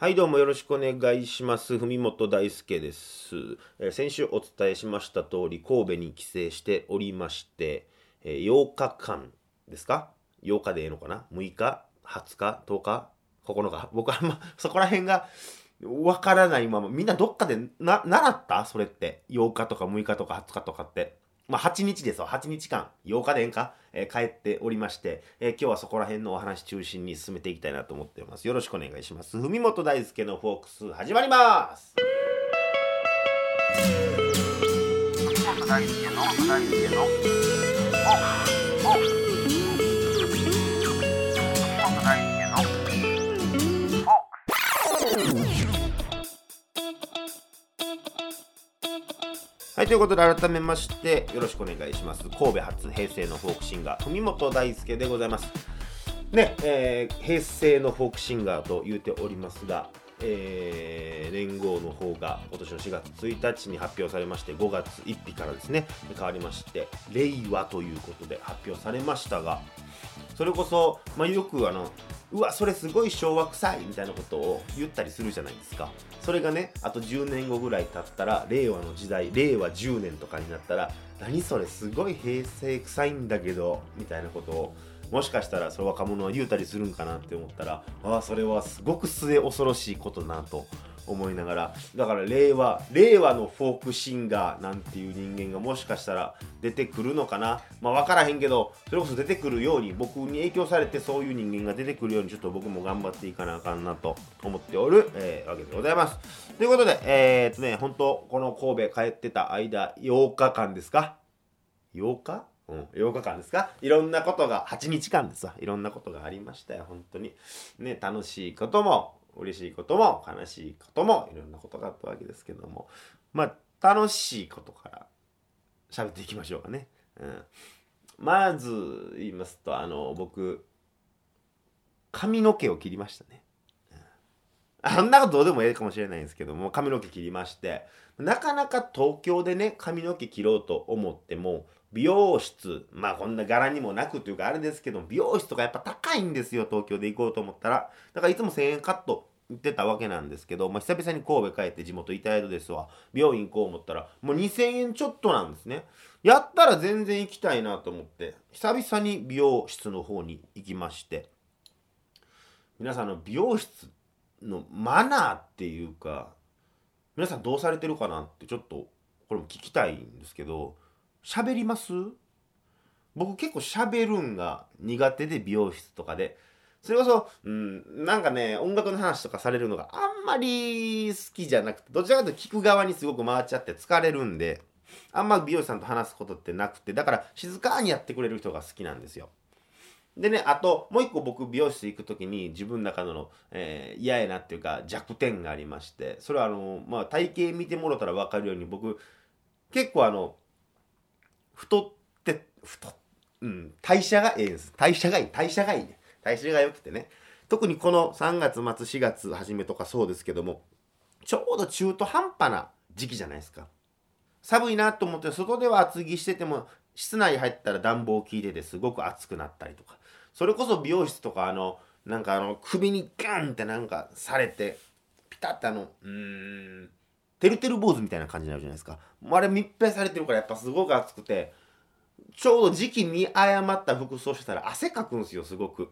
はい、どうもよろしくお願いします。文本大輔です。え先週お伝えしました通り、神戸に帰省しておりまして、え8日間ですか ?8 日でええのかな ?6 日 ?20 日 ?10 日 ?9 日？僕はま、そこら辺がわからないまま、みんなどっかでな、習った？それって。8日とか6日とか20日とかって。まあ、8日ですわ。8日間。8日でええんか、えー帰っておりまして、えー今日はそこら辺のお話中心に進めていきたいなと思っております。よろしくお願いします。文本大輔のフォークス始まります本大輔の大輔のということで改めましてよろしくお願いします。神戸発平成のフォークシンガー、文本大輔でございます。ね、えー平成のフォークシンガーと言うておりますが、えー年号の方が今年の4月1日に発表されまして、5月1日からですね、変わりまして、令和ということで発表されましたが、それこそ、まあ、よくあの、うわ、それすごい昭和臭いみたいなことを言ったりするじゃないですか。それがね、あと10年後ぐらい経ったら、令和の時代、令和10年とかになったら、何それすごい平成臭いんだけど、みたいなことを、もしかしたらそれ若者は言うたりするんかなって思ったら、ああ、それはすごく末恐ろしいことだなと思いながら、だから令和、令和のフォークシンガーなんていう人間がもしかしたら出てくるのかな。まあ分からへんけど、それこそ出てくるように、僕に影響されてそういう人間が出てくるように、ちょっと僕も頑張っていかなあかんなと思っておる、えーわけでございます。ということで、えーっとね、本当この神戸帰ってた間、8日間ですか ?8 日？うん、8日間ですか？いろんなことが、8日間ですわ。いろんなことがありましたよ、本当に。ね、楽しいことも、嬉しいことも、悲しいことも、いろんなことがあったわけですけども。まあ、楽しいことから喋っていきましょうかね。うん。まず言いますと、あの、僕、髪の毛を切りましたね。あんなことどうでもええかもしれないんですけども、髪の毛切りまして、なかなか東京でね、髪の毛切ろうと思っても、美容室、まあこんな柄にもなくというかあれですけど、美容室とかやっぱ高いんですよ、東京で行こうと思ったら。だからいつも1000円カット行ってたわけなんですけど、まあ久々に神戸帰って地元板江戸ですわ。美容院行こう思ったら、もう2000円ちょっとなんですね。やったら全然行きたいなと思って、久々に美容室の方に行きまして、皆さんの美容室のマナーっていうか皆さんどうされてるかなってちょっとこれも聞きたいんですけど喋ります？僕結構喋るんが苦手で美容室とかで。それこそ、うん、なんかね音楽の話とかされるのがあんまり好きじゃなくてどちらかというと聞く側にすごく回っちゃって疲れるんであんま美容師さんと話すことってなくてだから静かにやってくれる人が好きなんですよ。でね、あと、もう一個僕、美容室行くときに自分の中の、えー嫌やなっていうか弱点がありまして、それはあの、まあ、体型見てもろたら分かるように、僕、結構あの、太って、太っ、うん、代謝がええんです。代謝がいい。代謝がいいね。代謝が良くてね。特にこの3月末、4月初めとかそうですけども、ちょうど中途半端な時期じゃないですか。寒いなと思って外では厚着してても室内入ったら暖房効いててすごく暑くなったりとかそれこそ美容室とかあのなんかあの首にガンってなんかされてピタッてあのうーんてるてる坊主みたいな感じになるじゃないですか。あれ密閉されてるからやっぱすごく暑くてちょうど時期見誤った服装してたら汗かくんですよすごく。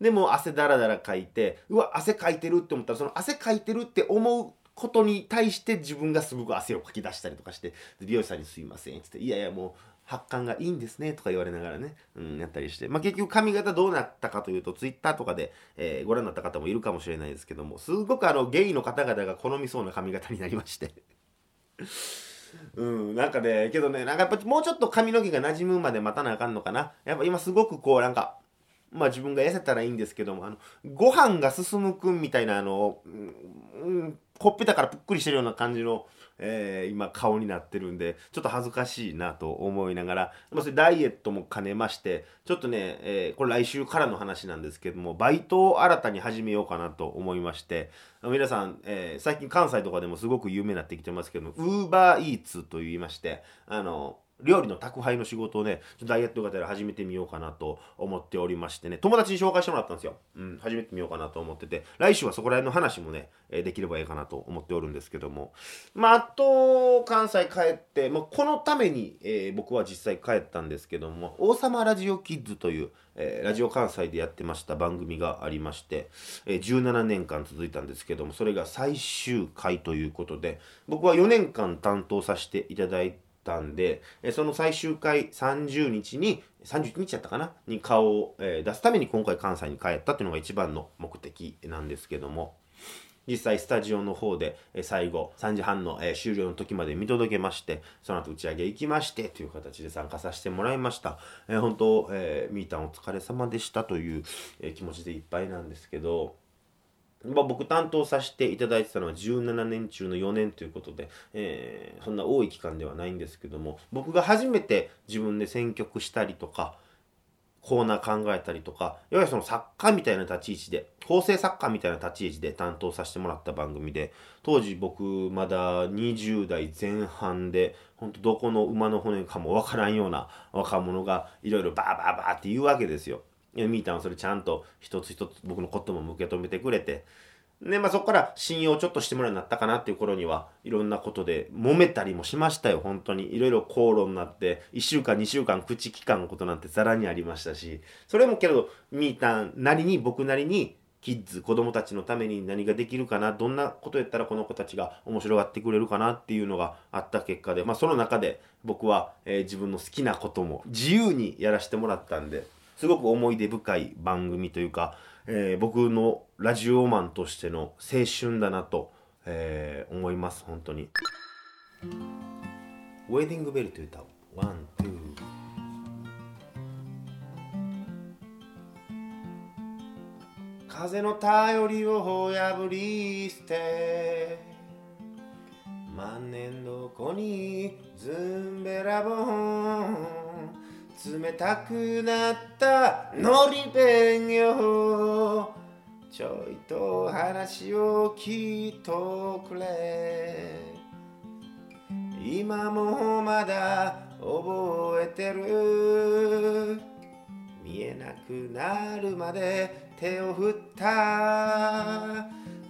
でも汗だらだらかいてうわ汗かいてるって思ったらその汗かいてるって思うことに対して自分がすごく汗をかき出したりとかして美容師さんに「すいません」っつって「いやいやもう発汗がいいんですね」とか言われながらね、うん、やったりして、まあ、結局髪型どうなったかというとツイッターとかで、えーご覧になった方もいるかもしれないですけどもすごくあのゲイの方々が好みそうな髪型になりまして。うん、なんかね、けどね、なんかやっぱもうちょっと髪の毛が馴染むまで待たなあかんのかな。やっぱ今すごくこう、なんか、まあ自分が痩せたらいいんですけども、あの、ご飯が進むくんみたいな、あの、うん、うんほっぺたからぷっくりしてるような感じの、えー今顔になってるんで、ちょっと恥ずかしいなと思いながら、まあそれダイエットも兼ねまして、ちょっとね、えーこれ来週からの話なんですけども、バイトを新たに始めようかなと思いまして、皆さん、えー最近関西とかでもすごく有名になってきてますけども、ウーバーイーツと言いまして、あの、料理の宅配の仕事をね、ダイエット型で始めてみようかなと思っておりましてね、友達に紹介してもらったんですよ。うん、始めてみようかなと思ってて、来週はそこら辺の話もね、えできればいいかなと思っておるんですけども、まあ、あと、関西帰って、もうこのために、えー僕は実際帰ったんですけども、王様ラジオキッズという、えーラジオ関西でやってました番組がありまして、えー17年間続いたんですけども、それが最終回ということで、僕は4年間担当させていただいて、たんで、えその最終回30日に、31日やったかな？に顔を、え出すために今回関西に帰ったっていうのが一番の目的なんですけども、実際スタジオの方で、え最後3時半の、え終了の時まで見届けまして、その後打ち上げ行きましてという形で参加させてもらいました。えー本当、えーみーたんお疲れ様でしたという、え気持ちでいっぱいなんですけど、まあ、僕担当させていただいてたのは17年中の4年ということで、えーそんな多い期間ではないんですけども僕が初めて自分で選曲したりとかコーナー考えたりとかいわゆるその作家みたいな立ち位置で構成作家みたいな立ち位置で担当させてもらった番組で当時僕まだ20代前半で本当どこの馬の骨かもわからんような若者がいろいろバーバーバーって言うわけですよ。いやミータンはそれちゃんと一つ一つ僕のことも受け止めてくれて。で、まあ、そこから信用ちょっとしてもらうようになったかなっていう頃にはいろんなことで揉めたりもしましたよ。本当に。いろいろ口論になって1週間2週間口きかんことなんてざらにありましたし。それもけどミータンなりに僕なりにキッズ子供たちのために何ができるかなどんなことやったらこの子たちが面白がってくれるかなっていうのがあった結果で、まあ、その中で僕は、えー自分の好きなことも自由にやらせてもらったんですごく思い出深い番組というか、えー僕のラジオマンとしての青春だなと、えー思います本当に。ウェディングベルという歌を。ワン、ツー。風の頼りを破り捨て万年どこにズンベラボン冷たくなったのり弁よちょいと話を聞いとくれ。今もまだ覚えてる。見えなくなるまで手を振った。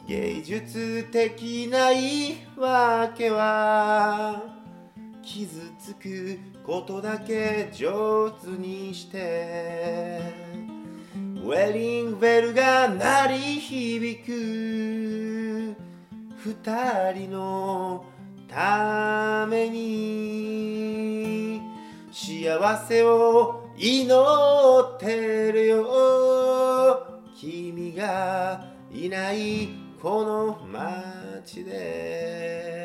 芸術的な言い訳は。傷つくことだけ上手にして。ウェディングベルが鳴り響く。二人のために。幸せを祈ってるよ。君がいないこの街で。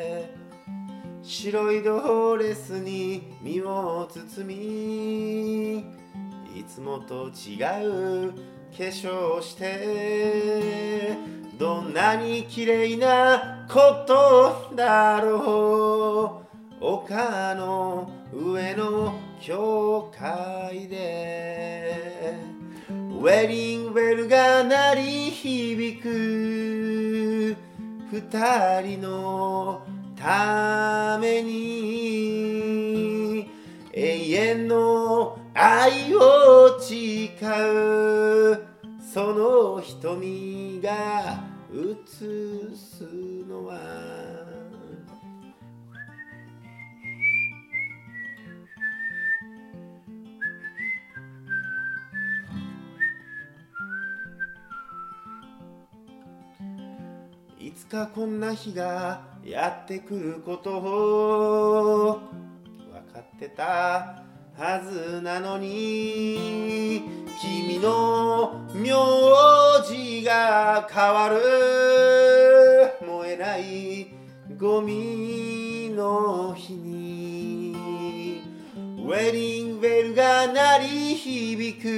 白いドレスに身を包みいつもと違う化粧をしてどんなに綺麗なことだろう。丘の上の教会でウェディングベルが鳴り響く。二人のために永遠の愛を誓うその瞳が映すのは。かこんな日がやってくることを分かってたはずなのに君の名字が変わる燃えないゴミの日にウェディングベルが鳴り響く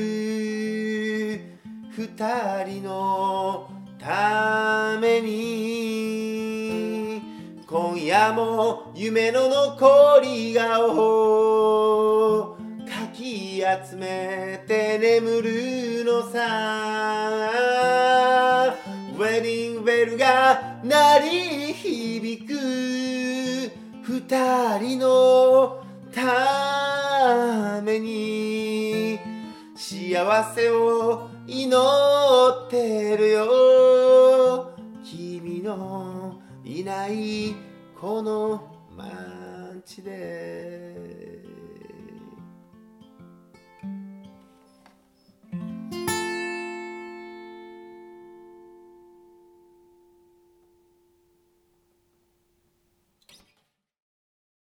二人のために今夜も夢の残り顔をかき集めて眠るのさ。ウェディングベルが鳴り響く二人のために。幸せを祈ってるよ。のいないこの街で。